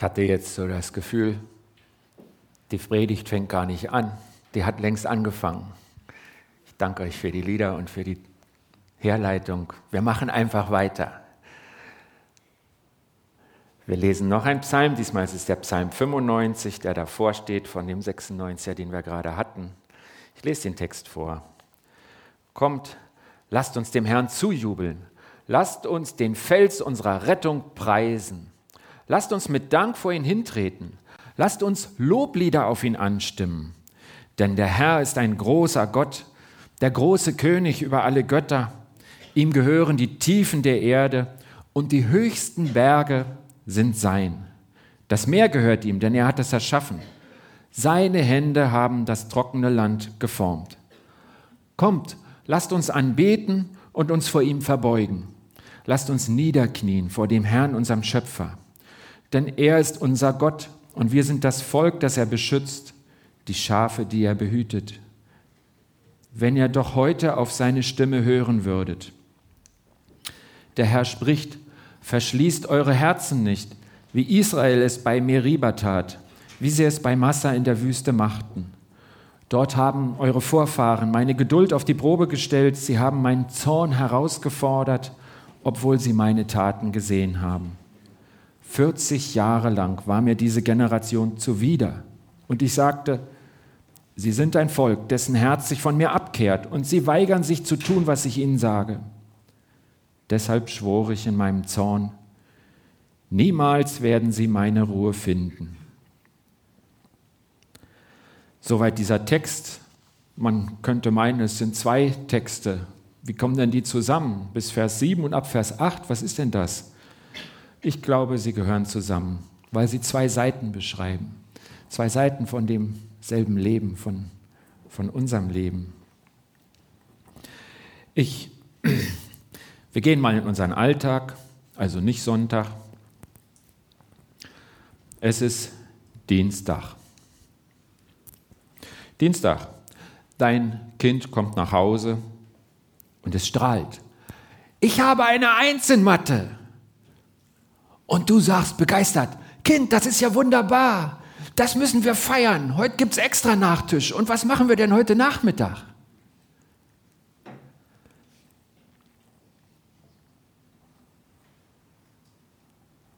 Ich hatte jetzt so das Gefühl, die Predigt fängt gar nicht an. Die hat längst angefangen. Ich danke euch für die Lieder und für die Herleitung. Wir machen einfach weiter. Wir lesen noch einen Psalm. Diesmal ist es der Psalm 95, der davor steht, von dem 96er, den wir gerade hatten. Ich lese den Text vor. Kommt, lasst uns dem Herrn zujubeln. Lasst uns den Fels unserer Rettung preisen. Lasst uns mit Dank vor ihn hintreten. Lasst uns Loblieder auf ihn anstimmen. Denn der Herr ist ein großer Gott, der große König über alle Götter. Ihm gehören die Tiefen der Erde und die höchsten Berge sind sein. Das Meer gehört ihm, denn er hat es erschaffen. Seine Hände haben das trockene Land geformt. Kommt, lasst uns anbeten und uns vor ihm verbeugen. Lasst uns niederknien vor dem Herrn, unserem Schöpfer denn er ist unser Gott und wir sind das Volk, das er beschützt, die Schafe, die er behütet. Wenn ihr doch heute auf seine Stimme hören würdet. Der Herr spricht, verschließt eure Herzen nicht, wie Israel es bei Meriba tat, wie sie es bei Massa in der Wüste machten. Dort haben eure Vorfahren meine Geduld auf die Probe gestellt, sie haben meinen Zorn herausgefordert, obwohl sie meine Taten gesehen haben. 40 Jahre lang war mir diese Generation zuwider. Und ich sagte, sie sind ein Volk, dessen Herz sich von mir abkehrt und sie weigern sich zu tun, was ich ihnen sage. Deshalb schwor ich in meinem Zorn, niemals werden sie meine Ruhe finden. Soweit dieser Text. Man könnte meinen, es sind zwei Texte. Wie kommen denn die zusammen? Bis Vers 7 und ab Vers 8, was ist denn das? Ich glaube, sie gehören zusammen, weil sie zwei Seiten beschreiben. Zwei Seiten von demselben Leben, von, von unserem Leben. Ich, wir gehen mal in unseren Alltag, also nicht Sonntag. Es ist Dienstag. Dienstag. Dein Kind kommt nach Hause und es strahlt. Ich habe eine Eins in Mathe. Und du sagst begeistert, Kind, das ist ja wunderbar. Das müssen wir feiern. Heute gibt es extra Nachtisch. Und was machen wir denn heute Nachmittag?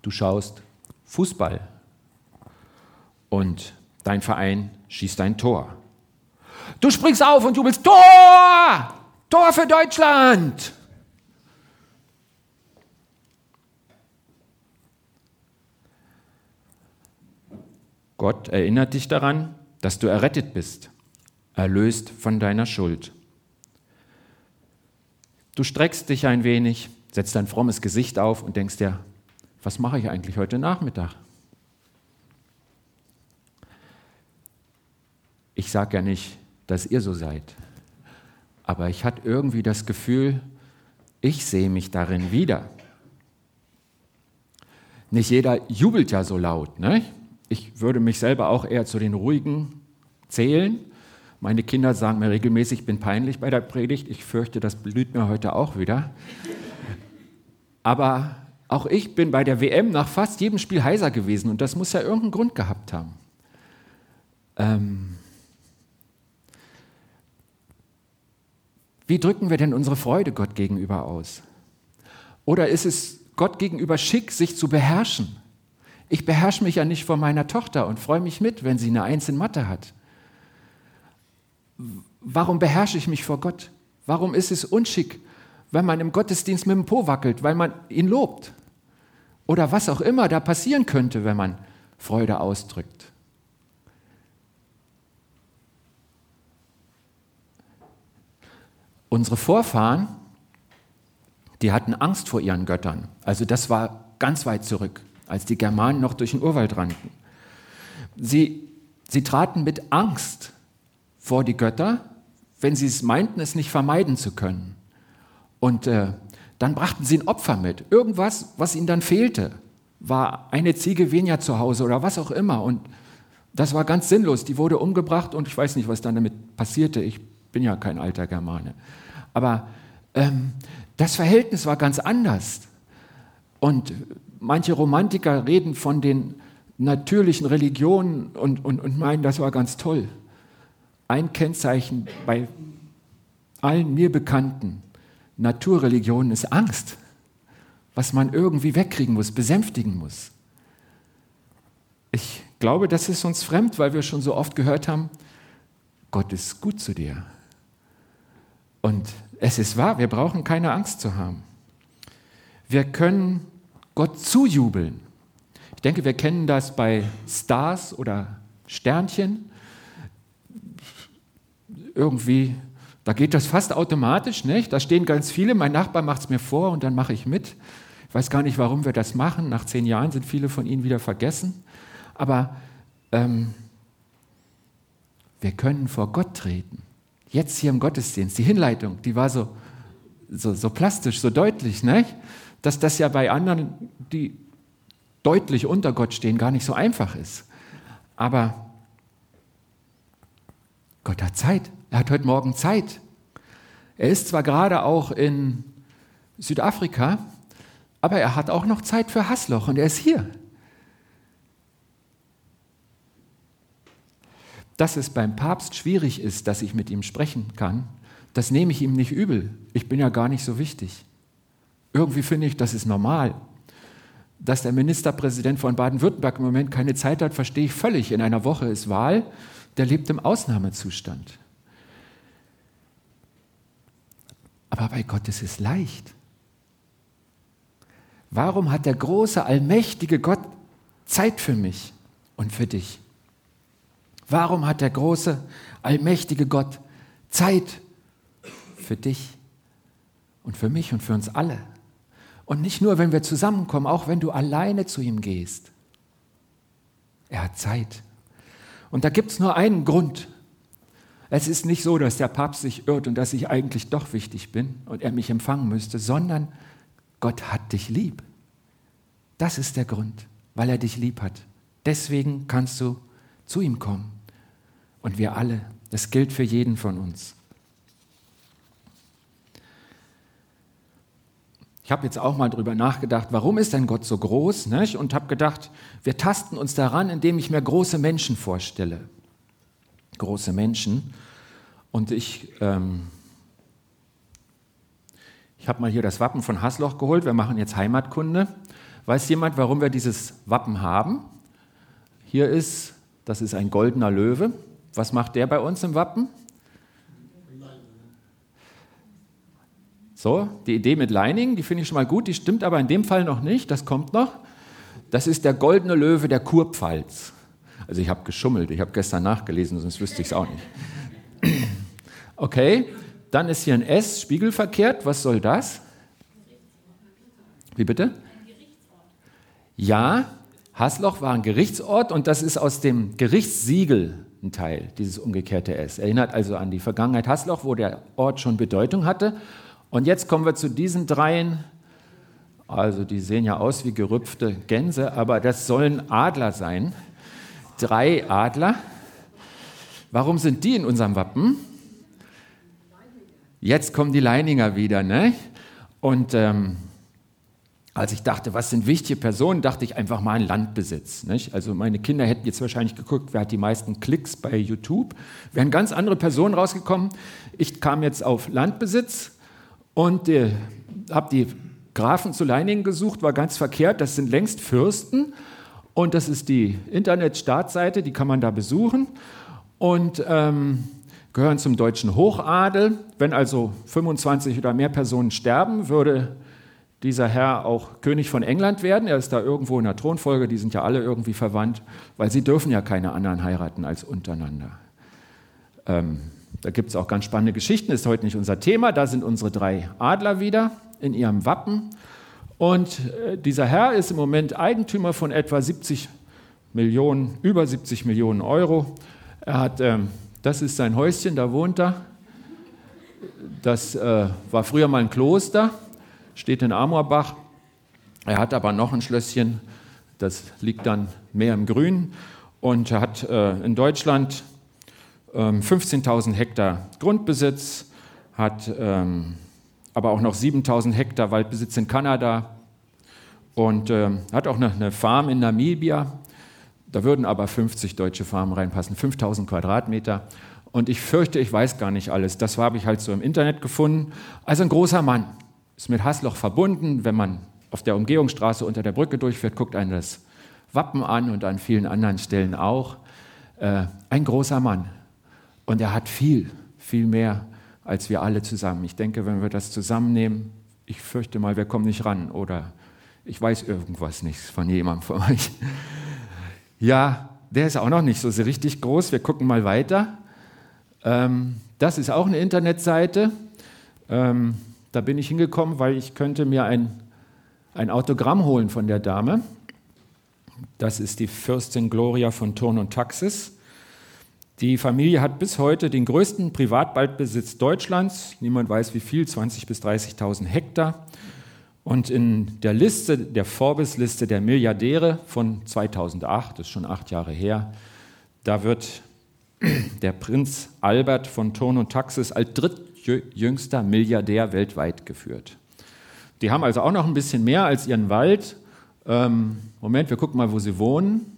Du schaust Fußball und dein Verein schießt ein Tor. Du springst auf und jubelst Tor! Tor für Deutschland! Gott erinnert dich daran, dass du errettet bist, erlöst von deiner Schuld. Du streckst dich ein wenig, setzt dein frommes Gesicht auf und denkst dir, was mache ich eigentlich heute Nachmittag? Ich sage ja nicht, dass ihr so seid, aber ich hatte irgendwie das Gefühl, ich sehe mich darin wieder. Nicht jeder jubelt ja so laut, ne? Ich würde mich selber auch eher zu den ruhigen zählen. Meine Kinder sagen mir regelmäßig, ich bin peinlich bei der Predigt. Ich fürchte, das blüht mir heute auch wieder. Aber auch ich bin bei der WM nach fast jedem Spiel heiser gewesen und das muss ja irgendeinen Grund gehabt haben. Ähm Wie drücken wir denn unsere Freude Gott gegenüber aus? Oder ist es Gott gegenüber schick, sich zu beherrschen? Ich beherrsche mich ja nicht vor meiner Tochter und freue mich mit, wenn sie eine Eins in Mathe hat. Warum beherrsche ich mich vor Gott? Warum ist es unschick, wenn man im Gottesdienst mit dem Po wackelt, weil man ihn lobt? Oder was auch immer da passieren könnte, wenn man Freude ausdrückt. Unsere Vorfahren, die hatten Angst vor ihren Göttern. Also das war ganz weit zurück als die Germanen noch durch den Urwald rannten. Sie, sie traten mit Angst vor die Götter, wenn sie es meinten, es nicht vermeiden zu können. Und äh, dann brachten sie ein Opfer mit. Irgendwas, was ihnen dann fehlte, war eine Ziege weniger zu Hause oder was auch immer. Und das war ganz sinnlos. Die wurde umgebracht und ich weiß nicht, was dann damit passierte. Ich bin ja kein alter Germane. Aber ähm, das Verhältnis war ganz anders. Und Manche Romantiker reden von den natürlichen Religionen und, und, und meinen, das war ganz toll. Ein Kennzeichen bei allen mir bekannten Naturreligionen ist Angst, was man irgendwie wegkriegen muss, besänftigen muss. Ich glaube, das ist uns fremd, weil wir schon so oft gehört haben, Gott ist gut zu dir. Und es ist wahr, wir brauchen keine Angst zu haben. Wir können Gott zujubeln. Ich denke, wir kennen das bei Stars oder Sternchen. Irgendwie, da geht das fast automatisch, nicht? Da stehen ganz viele, mein Nachbar macht es mir vor und dann mache ich mit. Ich weiß gar nicht, warum wir das machen. Nach zehn Jahren sind viele von ihnen wieder vergessen. Aber ähm, wir können vor Gott treten. Jetzt hier im Gottesdienst, die Hinleitung, die war so, so, so plastisch, so deutlich, nicht? dass das ja bei anderen, die deutlich unter Gott stehen, gar nicht so einfach ist. Aber Gott hat Zeit. Er hat heute Morgen Zeit. Er ist zwar gerade auch in Südafrika, aber er hat auch noch Zeit für Hassloch und er ist hier. Dass es beim Papst schwierig ist, dass ich mit ihm sprechen kann, das nehme ich ihm nicht übel. Ich bin ja gar nicht so wichtig. Irgendwie finde ich, das ist normal. Dass der Ministerpräsident von Baden-Württemberg im Moment keine Zeit hat, verstehe ich völlig. In einer Woche ist Wahl, der lebt im Ausnahmezustand. Aber bei Gott ist es leicht. Warum hat der große, allmächtige Gott Zeit für mich und für dich? Warum hat der große, allmächtige Gott Zeit für dich und für mich und für uns alle? Und nicht nur, wenn wir zusammenkommen, auch wenn du alleine zu ihm gehst. Er hat Zeit. Und da gibt es nur einen Grund. Es ist nicht so, dass der Papst sich irrt und dass ich eigentlich doch wichtig bin und er mich empfangen müsste, sondern Gott hat dich lieb. Das ist der Grund, weil er dich lieb hat. Deswegen kannst du zu ihm kommen. Und wir alle, das gilt für jeden von uns. Ich habe jetzt auch mal darüber nachgedacht, warum ist denn Gott so groß? Nicht? Und habe gedacht, wir tasten uns daran, indem ich mir große Menschen vorstelle. Große Menschen. Und ich, ähm, ich habe mal hier das Wappen von Hasloch geholt. Wir machen jetzt Heimatkunde. Weiß jemand, warum wir dieses Wappen haben? Hier ist, das ist ein goldener Löwe. Was macht der bei uns im Wappen? So, die Idee mit Leining, die finde ich schon mal gut, die stimmt aber in dem Fall noch nicht, das kommt noch. Das ist der goldene Löwe der Kurpfalz. Also ich habe geschummelt, ich habe gestern nachgelesen, sonst wüsste ich es auch nicht. Okay, dann ist hier ein S, spiegelverkehrt, was soll das? Wie bitte? Ja, Hasloch war ein Gerichtsort und das ist aus dem Gerichtssiegel ein Teil, dieses umgekehrte S. Erinnert also an die Vergangenheit Hasloch, wo der Ort schon Bedeutung hatte. Und jetzt kommen wir zu diesen dreien. Also die sehen ja aus wie gerüpfte Gänse, aber das sollen Adler sein. Drei Adler. Warum sind die in unserem Wappen? Jetzt kommen die Leininger wieder, ne? Und ähm, als ich dachte, was sind wichtige Personen, dachte ich einfach mal an Landbesitz. Nicht? Also meine Kinder hätten jetzt wahrscheinlich geguckt, wer hat die meisten Klicks bei YouTube. Wären ganz andere Personen rausgekommen. Ich kam jetzt auf Landbesitz und äh, habe die Grafen zu Leiningen gesucht, war ganz verkehrt. Das sind längst Fürsten. Und das ist die Internetstartseite, die kann man da besuchen. Und ähm, gehören zum deutschen Hochadel. Wenn also 25 oder mehr Personen sterben, würde dieser Herr auch König von England werden. Er ist da irgendwo in der Thronfolge, die sind ja alle irgendwie verwandt, weil sie dürfen ja keine anderen heiraten als untereinander. Ähm, da gibt es auch ganz spannende Geschichten, ist heute nicht unser Thema. Da sind unsere drei Adler wieder in ihrem Wappen. Und äh, dieser Herr ist im Moment Eigentümer von etwa 70 Millionen, über 70 Millionen Euro. Er hat, ähm, das ist sein Häuschen, da wohnt er. Das äh, war früher mal ein Kloster, steht in Amorbach. Er hat aber noch ein Schlösschen, das liegt dann mehr im Grün und er hat äh, in Deutschland 15.000 ähm, Hektar Grundbesitz, hat ähm, aber auch noch 7.000 Hektar Waldbesitz in Kanada und ähm, hat auch eine, Farm in Namibia Da würden aber 50 deutsche Farmen reinpassen, 5000 Quadratmeter. Und ich fürchte, ich weiß gar nicht alles. Das habe ich halt so im Internet gefunden. Also ein großer Mann ist mit Hasloch verbunden. Wenn man auf der Umgehungsstraße unter der Brücke durchfährt, guckt einen das Wappen an und an vielen anderen Stellen auch. Äh, ein großer Mann. Und er hat viel, viel mehr als wir alle zusammen. Ich denke, wenn wir das zusammennehmen, ich fürchte mal, wir kommen nicht ran oder ich weiß irgendwas nicht von jemandem von euch. Ja, der ist auch noch nicht so richtig groß. Wir gucken mal weiter. Ähm, das ist auch eine Internetseite. Ähm, da bin ich hingekommen, weil ich könnte mir ein, ein Autogramm holen von der Dame. Das ist die Fürstin Gloria von Turn und Taxis. Die Familie hat bis heute den größten Privatwaldbesitz Deutschlands. Niemand weiß wie viel, 20.000 bis 30.000 Hektar. Und in der Liste, der Forbes-Liste der Milliardäre von 2008, das ist schon acht Jahre her, da wird der Prinz Albert von Turn und Taxis als drittjüngster Milliardär weltweit geführt. Die haben also auch noch ein bisschen mehr als ihren Wald. Ähm, Moment, wir gucken mal, wo sie wohnen.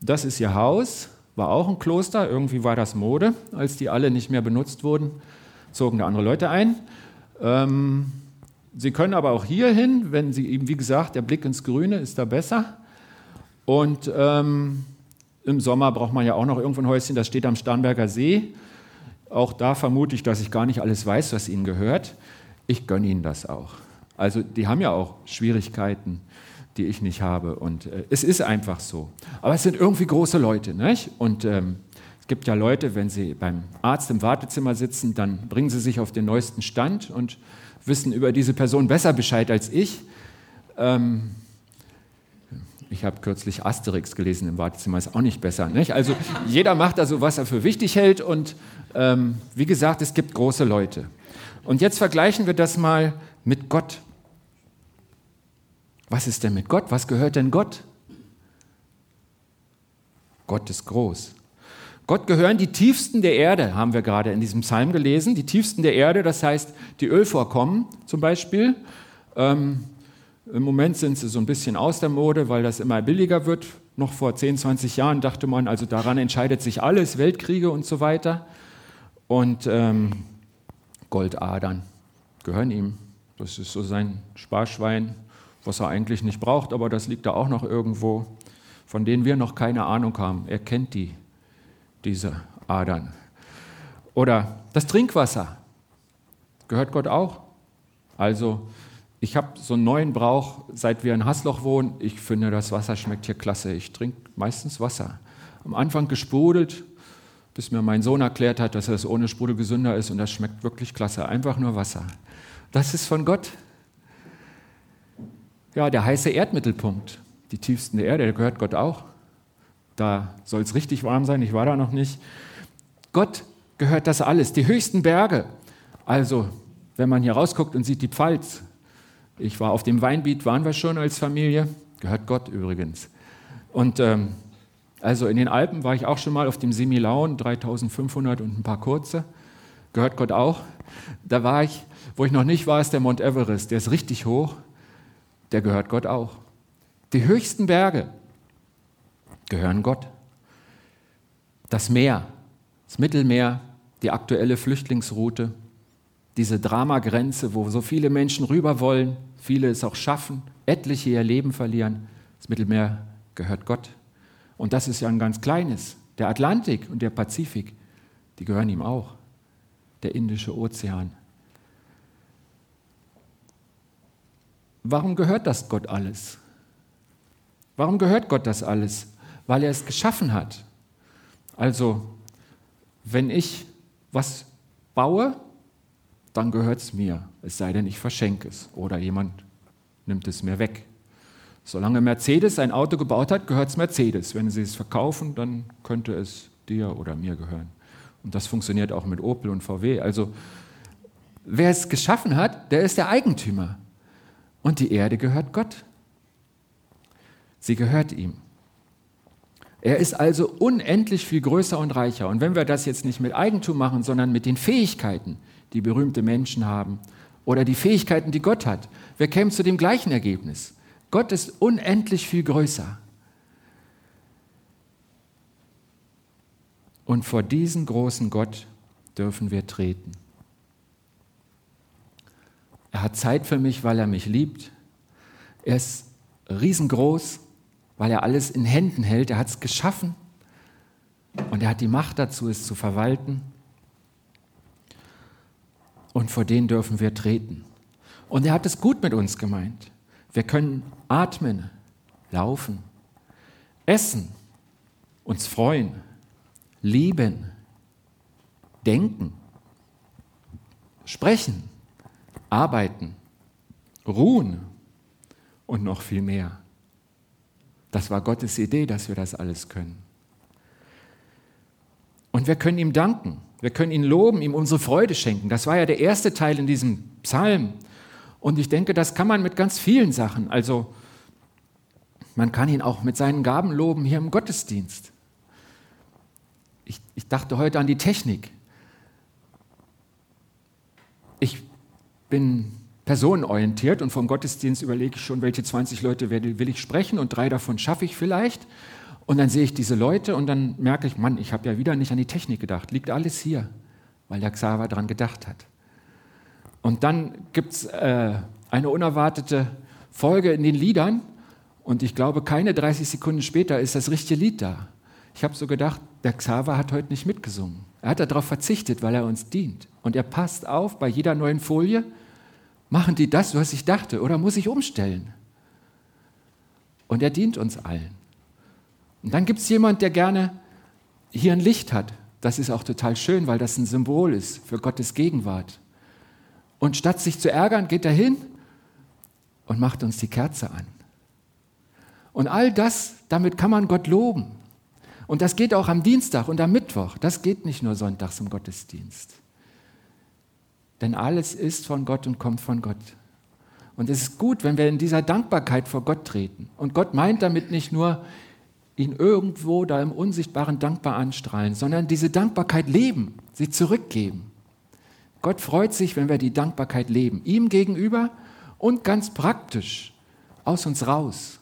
Das ist ihr Haus war auch ein Kloster. Irgendwie war das Mode, als die alle nicht mehr benutzt wurden, zogen da andere Leute ein. Ähm, sie können aber auch hier hin, wenn Sie eben, wie gesagt, der Blick ins Grüne ist da besser. Und ähm, im Sommer braucht man ja auch noch irgendwo ein Häuschen, das steht am Starnberger See. Auch da vermute ich, dass ich gar nicht alles weiß, was ihnen gehört. Ich gönne ihnen das auch. Also die haben ja auch Schwierigkeiten die ich nicht habe. Und äh, es ist einfach so. Aber es sind irgendwie große Leute. Nicht? Und ähm, es gibt ja Leute, wenn sie beim Arzt im Wartezimmer sitzen, dann bringen sie sich auf den neuesten Stand und wissen über diese Person besser Bescheid als ich. Ähm, ich habe kürzlich Asterix gelesen im Wartezimmer, ist auch nicht besser. Nicht? Also jeder macht also, was er für wichtig hält. Und ähm, wie gesagt, es gibt große Leute. Und jetzt vergleichen wir das mal mit Gott. Was ist denn mit Gott? Was gehört denn Gott? Gott ist groß. Gott gehören die tiefsten der Erde, haben wir gerade in diesem Psalm gelesen. Die tiefsten der Erde, das heißt die Ölvorkommen zum Beispiel. Ähm, Im Moment sind sie so ein bisschen aus der Mode, weil das immer billiger wird. Noch vor 10, 20 Jahren dachte man, also daran entscheidet sich alles, Weltkriege und so weiter. Und ähm, Goldadern gehören ihm. Das ist so sein Sparschwein was er eigentlich nicht braucht, aber das liegt da auch noch irgendwo, von denen wir noch keine Ahnung haben. Er kennt die, diese Adern. Oder das Trinkwasser gehört Gott auch. Also ich habe so einen neuen Brauch, seit wir in Hasloch wohnen. Ich finde, das Wasser schmeckt hier klasse. Ich trinke meistens Wasser. Am Anfang gesprudelt, bis mir mein Sohn erklärt hat, dass es ohne Sprudel gesünder ist und das schmeckt wirklich klasse. Einfach nur Wasser. Das ist von Gott. Ja, der heiße Erdmittelpunkt, die tiefsten der Erde, der gehört Gott auch. Da soll es richtig warm sein, ich war da noch nicht. Gott gehört das alles, die höchsten Berge. Also, wenn man hier rausguckt und sieht die Pfalz, ich war auf dem Weinbiet, waren wir schon als Familie, gehört Gott übrigens. Und ähm, also in den Alpen war ich auch schon mal auf dem Semilaun, 3500 und ein paar kurze, gehört Gott auch. Da war ich, wo ich noch nicht war, ist der Mount Everest, der ist richtig hoch der gehört Gott auch. Die höchsten Berge gehören Gott. Das Meer, das Mittelmeer, die aktuelle Flüchtlingsroute, diese Dramagrenze, wo so viele Menschen rüber wollen, viele es auch schaffen, etliche ihr Leben verlieren. Das Mittelmeer gehört Gott. Und das ist ja ein ganz kleines. Der Atlantik und der Pazifik, die gehören ihm auch. Der Indische Ozean. Warum gehört das Gott alles? Warum gehört Gott das alles? Weil er es geschaffen hat. Also, wenn ich was baue, dann gehört es mir, es sei denn, ich verschenke es oder jemand nimmt es mir weg. Solange Mercedes ein Auto gebaut hat, gehört es Mercedes. Wenn sie es verkaufen, dann könnte es dir oder mir gehören. Und das funktioniert auch mit Opel und VW. Also wer es geschaffen hat, der ist der Eigentümer. Und die Erde gehört Gott. Sie gehört ihm. Er ist also unendlich viel größer und reicher. Und wenn wir das jetzt nicht mit Eigentum machen, sondern mit den Fähigkeiten, die berühmte Menschen haben, oder die Fähigkeiten, die Gott hat, wir kämen zu dem gleichen Ergebnis. Gott ist unendlich viel größer. Und vor diesen großen Gott dürfen wir treten. Er hat Zeit für mich, weil er mich liebt. Er ist riesengroß, weil er alles in Händen hält. Er hat es geschaffen und er hat die Macht dazu, es zu verwalten. Und vor den dürfen wir treten. Und er hat es gut mit uns gemeint. Wir können atmen, laufen, essen, uns freuen, lieben, denken, sprechen, arbeiten, ruhen und noch viel mehr. Das war Gottes Idee, dass wir das alles können. Und wir können ihm danken, wir können ihn loben, ihm unsere Freude schenken. Das war ja der erste Teil in diesem Psalm. Und ich denke, das kann man mit ganz vielen Sachen. Also man kann ihn auch mit seinen Gaben loben hier im Gottesdienst. Ich, ich dachte heute an die Technik. Ich bin personenorientiert und vom Gottesdienst überlege ich schon, welche 20 Leute will ich sprechen und drei davon schaffe ich vielleicht. Und dann sehe ich diese Leute und dann merke ich, Mann, ich habe ja wieder nicht an die Technik gedacht. Liegt alles hier, weil der Xaver daran gedacht hat. Und dann gibt es äh, eine unerwartete Folge in den Liedern und ich glaube, keine 30 Sekunden später ist das richtige Lied da. Ich habe so gedacht, der Xaver hat heute nicht mitgesungen. Er hat darauf verzichtet, weil er uns dient. Und er passt auf bei jeder neuen Folie, machen die das, was ich dachte, oder muss ich umstellen? Und er dient uns allen. Und dann gibt es jemanden, der gerne hier ein Licht hat. Das ist auch total schön, weil das ein Symbol ist für Gottes Gegenwart. Und statt sich zu ärgern, geht er hin und macht uns die Kerze an. Und all das, damit kann man Gott loben. Und das geht auch am Dienstag und am Mittwoch. Das geht nicht nur sonntags im Gottesdienst. Denn alles ist von Gott und kommt von Gott. Und es ist gut, wenn wir in dieser Dankbarkeit vor Gott treten. Und Gott meint damit nicht nur, ihn irgendwo da im Unsichtbaren dankbar anstrahlen, sondern diese Dankbarkeit leben, sie zurückgeben. Gott freut sich, wenn wir die Dankbarkeit leben, ihm gegenüber und ganz praktisch aus uns raus.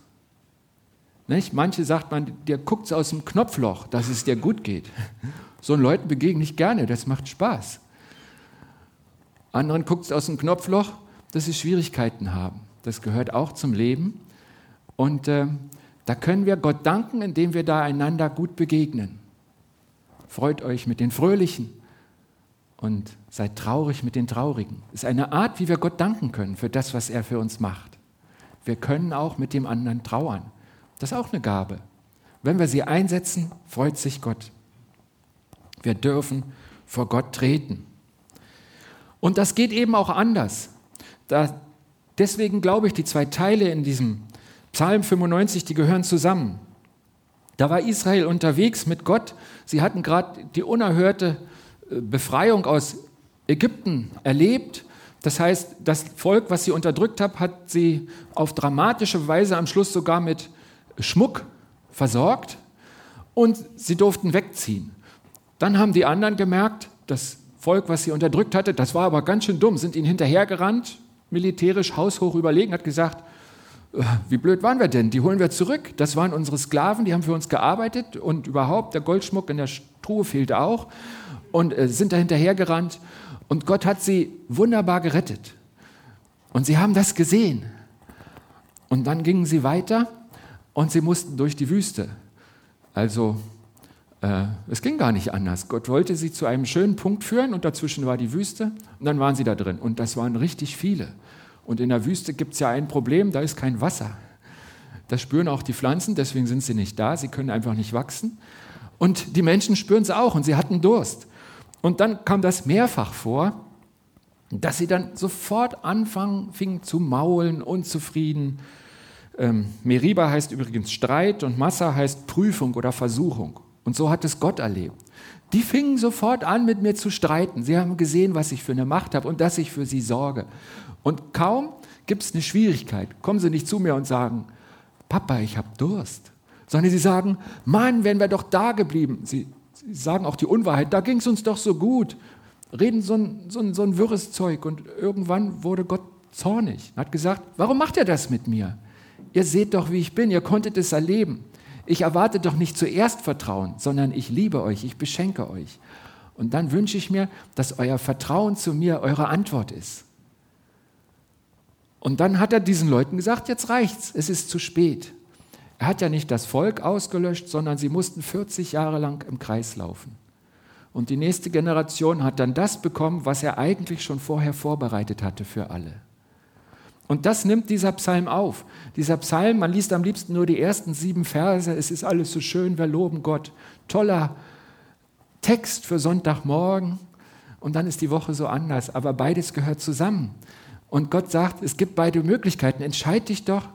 Nicht? Manche sagt man, der guckt aus dem Knopfloch, dass es dir gut geht. So Leuten begegne ich gerne, das macht Spaß. Anderen guckt es aus dem Knopfloch, dass sie Schwierigkeiten haben. Das gehört auch zum Leben. Und äh, da können wir Gott danken, indem wir da einander gut begegnen. Freut euch mit den Fröhlichen und seid traurig mit den Traurigen. Das ist eine Art, wie wir Gott danken können für das, was er für uns macht. Wir können auch mit dem anderen trauern. Das ist auch eine Gabe. Wenn wir sie einsetzen, freut sich Gott. Wir dürfen vor Gott treten. Und das geht eben auch anders. Da, deswegen glaube ich, die zwei Teile in diesem Psalm 95, die gehören zusammen. Da war Israel unterwegs mit Gott. Sie hatten gerade die unerhörte äh, Befreiung aus Ägypten erlebt. Das heißt, das Volk, was sie unterdrückt hat, hat sie auf dramatische Weise am Schluss sogar mit Schmuck versorgt und sie durften wegziehen. Dann haben die anderen gemerkt, das Volk, was sie unterdrückt hatte, das war aber ganz schön dumm, sind ihnen hinterhergerannt, militärisch haushoch überlegen, hat gesagt, äh, wie blöd waren wir denn? Die holen wir zurück. Das waren unsere Sklaven, die haben für uns gearbeitet und überhaupt der Goldschmuck in der Truhe fehlte auch und äh, sind da hinterhergerannt. Und Gott hat sie wunderbar gerettet. Und sie haben das gesehen. Und dann gingen sie weiter und sie mussten durch die Wüste. Also äh, es ging gar nicht anders. Gott wollte sie zu einem schönen Punkt führen und dazwischen war die Wüste und dann waren sie da drin. Und das waren richtig viele. Und in der Wüste gibt es ja ein Problem, da ist kein Wasser. Das spüren auch die Pflanzen, deswegen sind sie nicht da, sie können einfach nicht wachsen. Und die Menschen spüren es auch und sie hatten Durst. Und dann kam das mehrfach vor, dass sie dann sofort anfangen, fingen zu maulen, unzufrieden. Ähm, Meriba heißt übrigens Streit und Massa heißt Prüfung oder Versuchung. Und so hat es Gott erlebt. Die fingen sofort an, mit mir zu streiten. Sie haben gesehen, was ich für eine Macht habe und dass ich für sie sorge. Und kaum gibt es eine Schwierigkeit, kommen sie nicht zu mir und sagen, Papa, ich habe Durst, sondern sie sagen, Mann, wären wir doch da geblieben. Sie, sie sagen auch die Unwahrheit, da ging es uns doch so gut. Reden so ein, so, ein, so ein wirres Zeug. Und irgendwann wurde Gott zornig, hat gesagt, warum macht er das mit mir? Ihr seht doch, wie ich bin, ihr konntet es erleben. Ich erwarte doch nicht zuerst Vertrauen, sondern ich liebe euch, ich beschenke euch. Und dann wünsche ich mir, dass euer Vertrauen zu mir eure Antwort ist. Und dann hat er diesen Leuten gesagt, jetzt reicht's, es ist zu spät. Er hat ja nicht das Volk ausgelöscht, sondern sie mussten 40 Jahre lang im Kreis laufen. Und die nächste Generation hat dann das bekommen, was er eigentlich schon vorher vorbereitet hatte für alle. Und das nimmt dieser Psalm auf. Dieser Psalm, man liest am liebsten nur die ersten sieben Verse, es ist alles so schön, wir loben Gott. Toller Text für Sonntagmorgen und dann ist die Woche so anders, aber beides gehört zusammen. Und Gott sagt, es gibt beide Möglichkeiten. Entscheid dich doch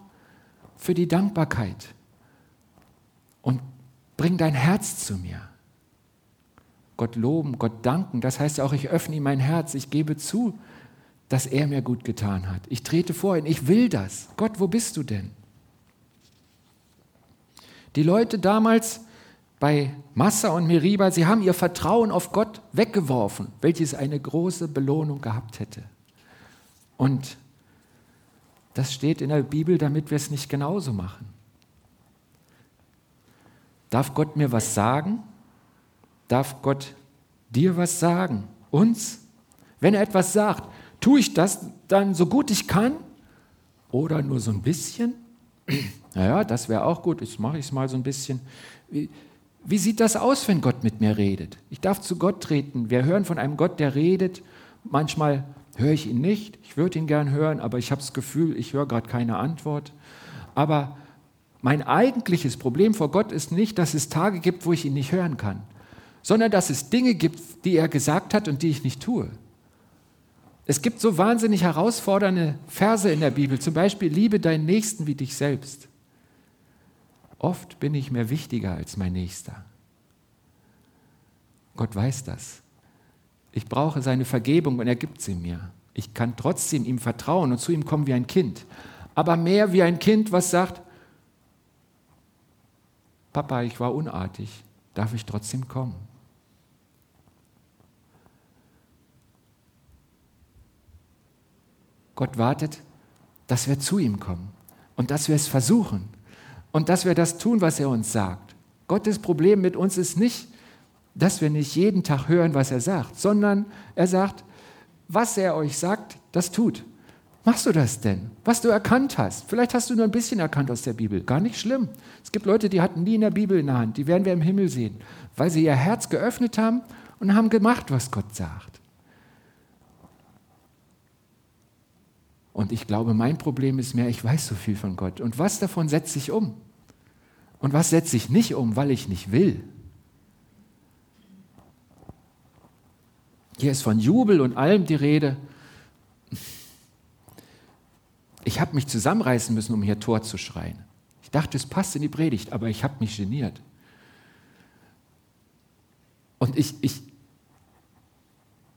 für die Dankbarkeit und bring dein Herz zu mir. Gott loben, Gott danken, das heißt ja auch, ich öffne ihm mein Herz, ich gebe zu, dass er mir gut getan hat. Ich trete vor ihn, ich will das. Gott, wo bist du denn? Die Leute damals bei Massa und Meriba, sie haben ihr Vertrauen auf Gott weggeworfen, welches eine große Belohnung gehabt hätte. Und das steht in der Bibel, damit wir es nicht genauso machen. Darf Gott mir was sagen? Darf Gott dir was sagen? Uns? Wenn er etwas sagt, tue ich das dann so gut ich kann oder nur so ein bisschen? Naja, das wäre auch gut, jetzt mache ich es mal so ein bisschen. Wie, wie sieht das aus, wenn Gott mit mir redet? Ich darf zu Gott treten. Wir hören von einem Gott, der redet. Manchmal höre ich ihn nicht. Ich würde ihn gern hören, aber ich habe das Gefühl, ich höre gerade keine Antwort. Aber mein eigentliches Problem vor Gott ist nicht, dass es Tage gibt, wo ich ihn nicht hören kann, sondern dass es Dinge gibt, die er gesagt hat und die ich nicht tue. Es gibt so wahnsinnig herausfordernde Verse in der Bibel, zum Beispiel, liebe deinen Nächsten wie dich selbst. Oft bin ich mir wichtiger als mein Nächster. Gott weiß das. Ich brauche seine Vergebung und er gibt sie mir. Ich kann trotzdem ihm vertrauen und zu ihm kommen wie ein Kind. Aber mehr wie ein Kind, was sagt, Papa, ich war unartig, darf ich trotzdem kommen? Gott wartet, dass wir zu ihm kommen und dass wir es versuchen und dass wir das tun, was er uns sagt. Gottes Problem mit uns ist nicht, dass wir nicht jeden Tag hören, was er sagt, sondern er sagt, was er euch sagt, das tut. Machst du das denn? Was du erkannt hast. Vielleicht hast du nur ein bisschen erkannt aus der Bibel. Gar nicht schlimm. Es gibt Leute, die hatten nie in der Bibel in der Hand. Die werden wir im Himmel sehen, weil sie ihr Herz geöffnet haben und haben gemacht, was Gott sagt. Und ich glaube, mein Problem ist mehr, ich weiß so viel von Gott. Und was davon setze ich um? Und was setze ich nicht um, weil ich nicht will? Hier ist von Jubel und allem die Rede. Ich habe mich zusammenreißen müssen, um hier Tor zu schreien. Ich dachte, es passt in die Predigt, aber ich habe mich geniert. Und ich, ich,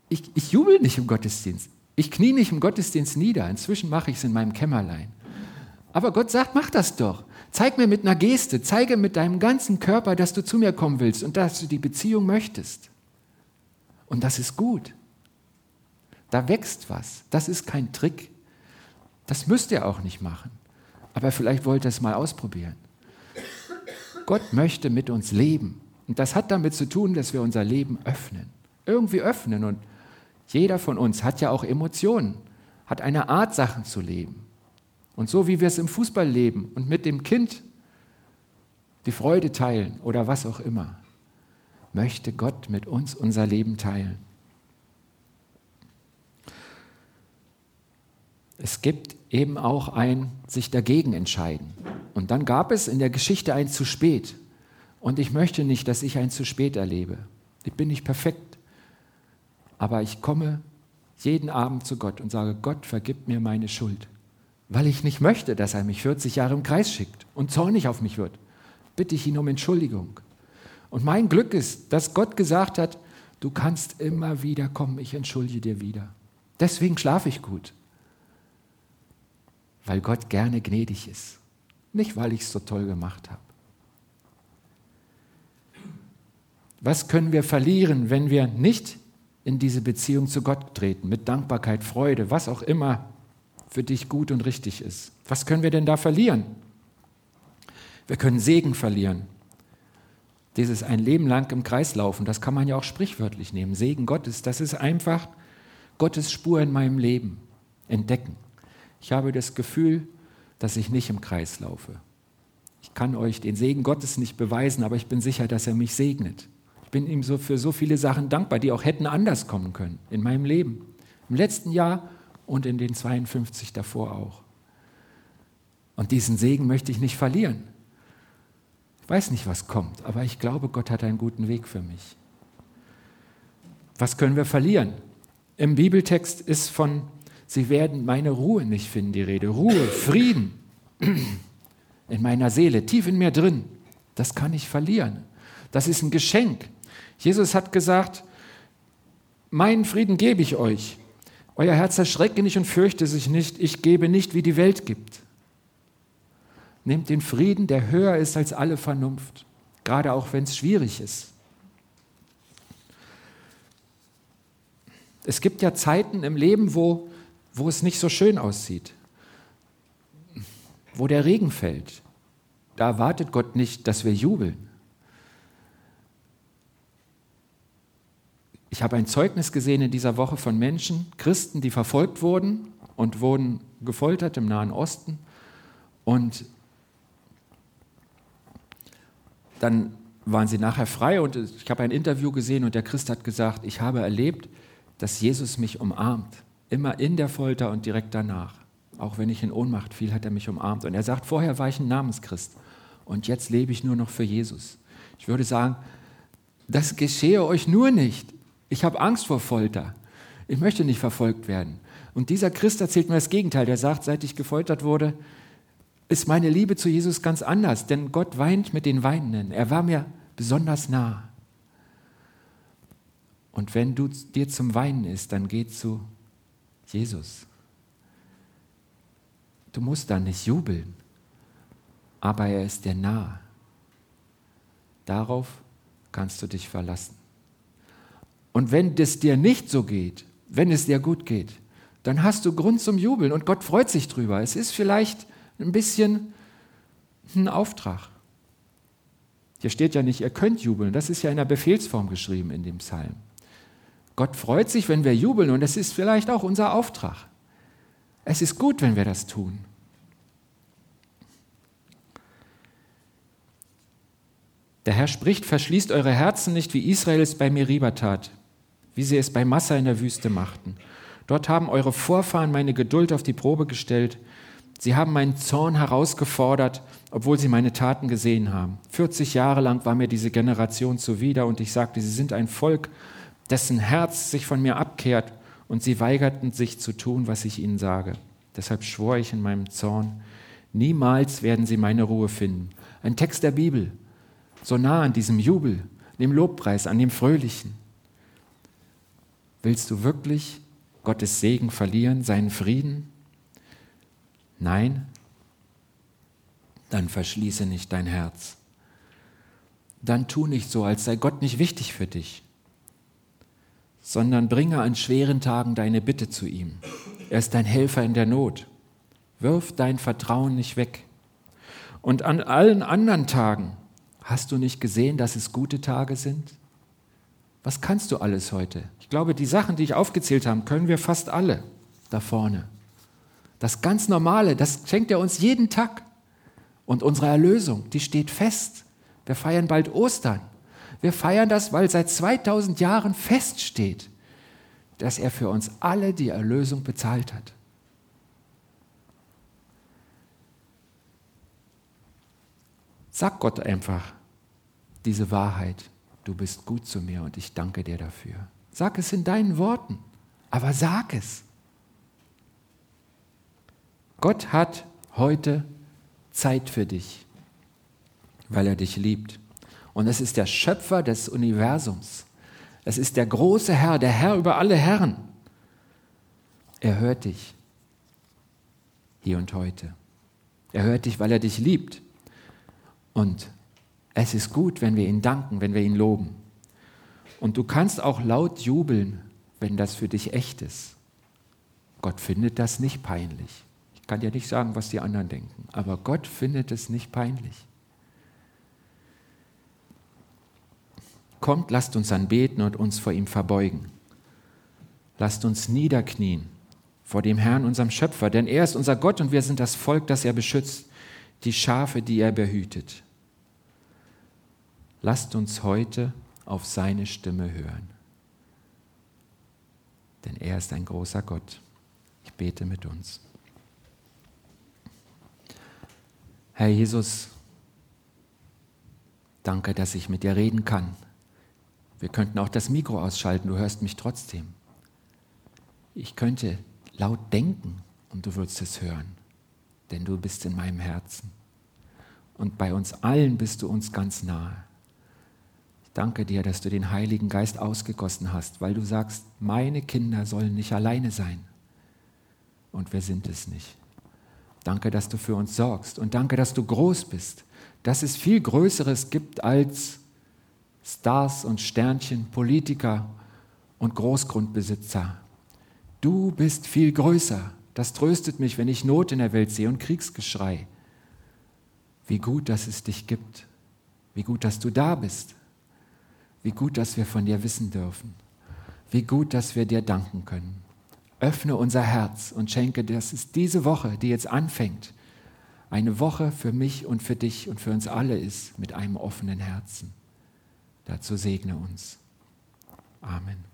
ich, ich jubel nicht im Gottesdienst. Ich knie nicht im Gottesdienst nieder. Inzwischen mache ich es in meinem Kämmerlein. Aber Gott sagt, mach das doch. Zeig mir mit einer Geste, zeige mit deinem ganzen Körper, dass du zu mir kommen willst und dass du die Beziehung möchtest. Und das ist gut. Da wächst was. Das ist kein Trick. Das müsst ihr auch nicht machen. Aber vielleicht wollt ihr es mal ausprobieren. Gott möchte mit uns leben. Und das hat damit zu tun, dass wir unser Leben öffnen. Irgendwie öffnen. Und jeder von uns hat ja auch Emotionen, hat eine Art, Sachen zu leben. Und so wie wir es im Fußball leben und mit dem Kind die Freude teilen oder was auch immer, möchte Gott mit uns unser Leben teilen. Es gibt eben auch ein sich dagegen entscheiden. Und dann gab es in der Geschichte ein zu spät. Und ich möchte nicht, dass ich ein zu spät erlebe. Ich bin nicht perfekt. Aber ich komme jeden Abend zu Gott und sage, Gott, vergib mir meine Schuld. Weil ich nicht möchte, dass er mich 40 Jahre im Kreis schickt und zornig auf mich wird, bitte ich ihn um Entschuldigung. Und mein Glück ist, dass Gott gesagt hat, du kannst immer wieder kommen, ich entschuldige dir wieder. Deswegen schlafe ich gut. Weil Gott gerne gnädig ist. Nicht, weil ich es so toll gemacht habe. Was können wir verlieren, wenn wir nicht in diese Beziehung zu Gott treten, mit Dankbarkeit, Freude, was auch immer für dich gut und richtig ist. Was können wir denn da verlieren? Wir können Segen verlieren. Dieses ein Leben lang im Kreis laufen, das kann man ja auch sprichwörtlich nehmen. Segen Gottes, das ist einfach Gottes Spur in meinem Leben entdecken. Ich habe das Gefühl, dass ich nicht im Kreis laufe. Ich kann euch den Segen Gottes nicht beweisen, aber ich bin sicher, dass er mich segnet. Bin ihm so für so viele Sachen dankbar, die auch hätten anders kommen können in meinem Leben. Im letzten Jahr und in den 52 davor auch. Und diesen Segen möchte ich nicht verlieren. Ich weiß nicht, was kommt, aber ich glaube, Gott hat einen guten Weg für mich. Was können wir verlieren? Im Bibeltext ist von, sie werden meine Ruhe nicht finden, die Rede. Ruhe, Frieden in meiner Seele, tief in mir drin. Das kann ich verlieren. Das ist ein Geschenk. Jesus hat gesagt, meinen Frieden gebe ich euch. Euer Herz erschrecke nicht und fürchte sich nicht. Ich gebe nicht, wie die Welt gibt. Nehmt den Frieden, der höher ist als alle Vernunft, gerade auch wenn es schwierig ist. Es gibt ja Zeiten im Leben, wo, wo es nicht so schön aussieht, wo der Regen fällt. Da erwartet Gott nicht, dass wir jubeln. Ich habe ein Zeugnis gesehen in dieser Woche von Menschen, Christen, die verfolgt wurden und wurden gefoltert im Nahen Osten. Und dann waren sie nachher frei und ich habe ein Interview gesehen und der Christ hat gesagt, ich habe erlebt, dass Jesus mich umarmt, immer in der Folter und direkt danach. Auch wenn ich in Ohnmacht fiel, hat er mich umarmt. Und er sagt, vorher war ich ein Namenschrist und jetzt lebe ich nur noch für Jesus. Ich würde sagen, das geschehe euch nur nicht, ich habe Angst vor Folter. Ich möchte nicht verfolgt werden. Und dieser Christ erzählt mir das Gegenteil. Der sagt, seit ich gefoltert wurde, ist meine Liebe zu Jesus ganz anders, denn Gott weint mit den Weinenden. Er war mir besonders nah. Und wenn du dir zum Weinen ist, dann geh zu Jesus. Du musst da nicht jubeln, aber er ist dir nah. Darauf kannst du dich verlassen. Und wenn es dir nicht so geht, wenn es dir gut geht, dann hast du Grund zum Jubeln und Gott freut sich drüber. Es ist vielleicht ein bisschen ein Auftrag. Hier steht ja nicht, ihr könnt jubeln. Das ist ja in der Befehlsform geschrieben in dem Psalm. Gott freut sich, wenn wir jubeln und es ist vielleicht auch unser Auftrag. Es ist gut, wenn wir das tun. Der Herr spricht, verschließt eure Herzen nicht, wie Israel es bei Meriba tat wie sie es bei Massa in der Wüste machten. Dort haben eure Vorfahren meine Geduld auf die Probe gestellt. Sie haben meinen Zorn herausgefordert, obwohl sie meine Taten gesehen haben. 40 Jahre lang war mir diese Generation zuwider und ich sagte, sie sind ein Volk, dessen Herz sich von mir abkehrt und sie weigerten sich zu tun, was ich ihnen sage. Deshalb schwor ich in meinem Zorn, niemals werden sie meine Ruhe finden. Ein Text der Bibel, so nah an diesem Jubel, dem Lobpreis, an dem Fröhlichen. Willst du wirklich Gottes Segen verlieren, seinen Frieden? Nein? Dann verschließe nicht dein Herz. Dann tu nicht so, als sei Gott nicht wichtig für dich, sondern bringe an schweren Tagen deine Bitte zu ihm. Er ist dein Helfer in der Not. Wirf dein Vertrauen nicht weg. Und an allen anderen Tagen hast du nicht gesehen, dass es gute Tage sind? Was kannst du alles heute? Ich glaube, die Sachen, die ich aufgezählt habe, können wir fast alle da vorne. Das ganz Normale, das schenkt er uns jeden Tag. Und unsere Erlösung, die steht fest. Wir feiern bald Ostern. Wir feiern das, weil seit 2000 Jahren feststeht, dass er für uns alle die Erlösung bezahlt hat. Sag Gott einfach diese Wahrheit du bist gut zu mir und ich danke dir dafür. Sag es in deinen Worten, aber sag es. Gott hat heute Zeit für dich, weil er dich liebt. Und es ist der Schöpfer des Universums. Es ist der große Herr, der Herr über alle Herren. Er hört dich hier und heute. Er hört dich, weil er dich liebt. Und es ist gut, wenn wir ihn danken, wenn wir ihn loben. Und du kannst auch laut jubeln, wenn das für dich echt ist. Gott findet das nicht peinlich. Ich kann dir nicht sagen, was die anderen denken, aber Gott findet es nicht peinlich. Kommt, lasst uns anbeten und uns vor ihm verbeugen. Lasst uns niederknien vor dem Herrn, unserem Schöpfer, denn er ist unser Gott und wir sind das Volk, das er beschützt, die Schafe, die er behütet. Lasst uns heute auf seine Stimme hören, denn er ist ein großer Gott. Ich bete mit uns. Herr Jesus, danke, dass ich mit dir reden kann. Wir könnten auch das Mikro ausschalten, du hörst mich trotzdem. Ich könnte laut denken und du würdest es hören, denn du bist in meinem Herzen. Und bei uns allen bist du uns ganz nahe. Danke dir, dass du den Heiligen Geist ausgegossen hast, weil du sagst, meine Kinder sollen nicht alleine sein. Und wir sind es nicht. Danke, dass du für uns sorgst und danke, dass du groß bist, dass es viel Größeres gibt als Stars und Sternchen, Politiker und Großgrundbesitzer. Du bist viel größer. Das tröstet mich, wenn ich Not in der Welt sehe und Kriegsgeschrei. Wie gut, dass es dich gibt. Wie gut, dass du da bist. Wie gut, dass wir von dir wissen dürfen. Wie gut, dass wir dir danken können. Öffne unser Herz und schenke, dass es diese Woche, die jetzt anfängt, eine Woche für mich und für dich und für uns alle ist mit einem offenen Herzen. Dazu segne uns. Amen.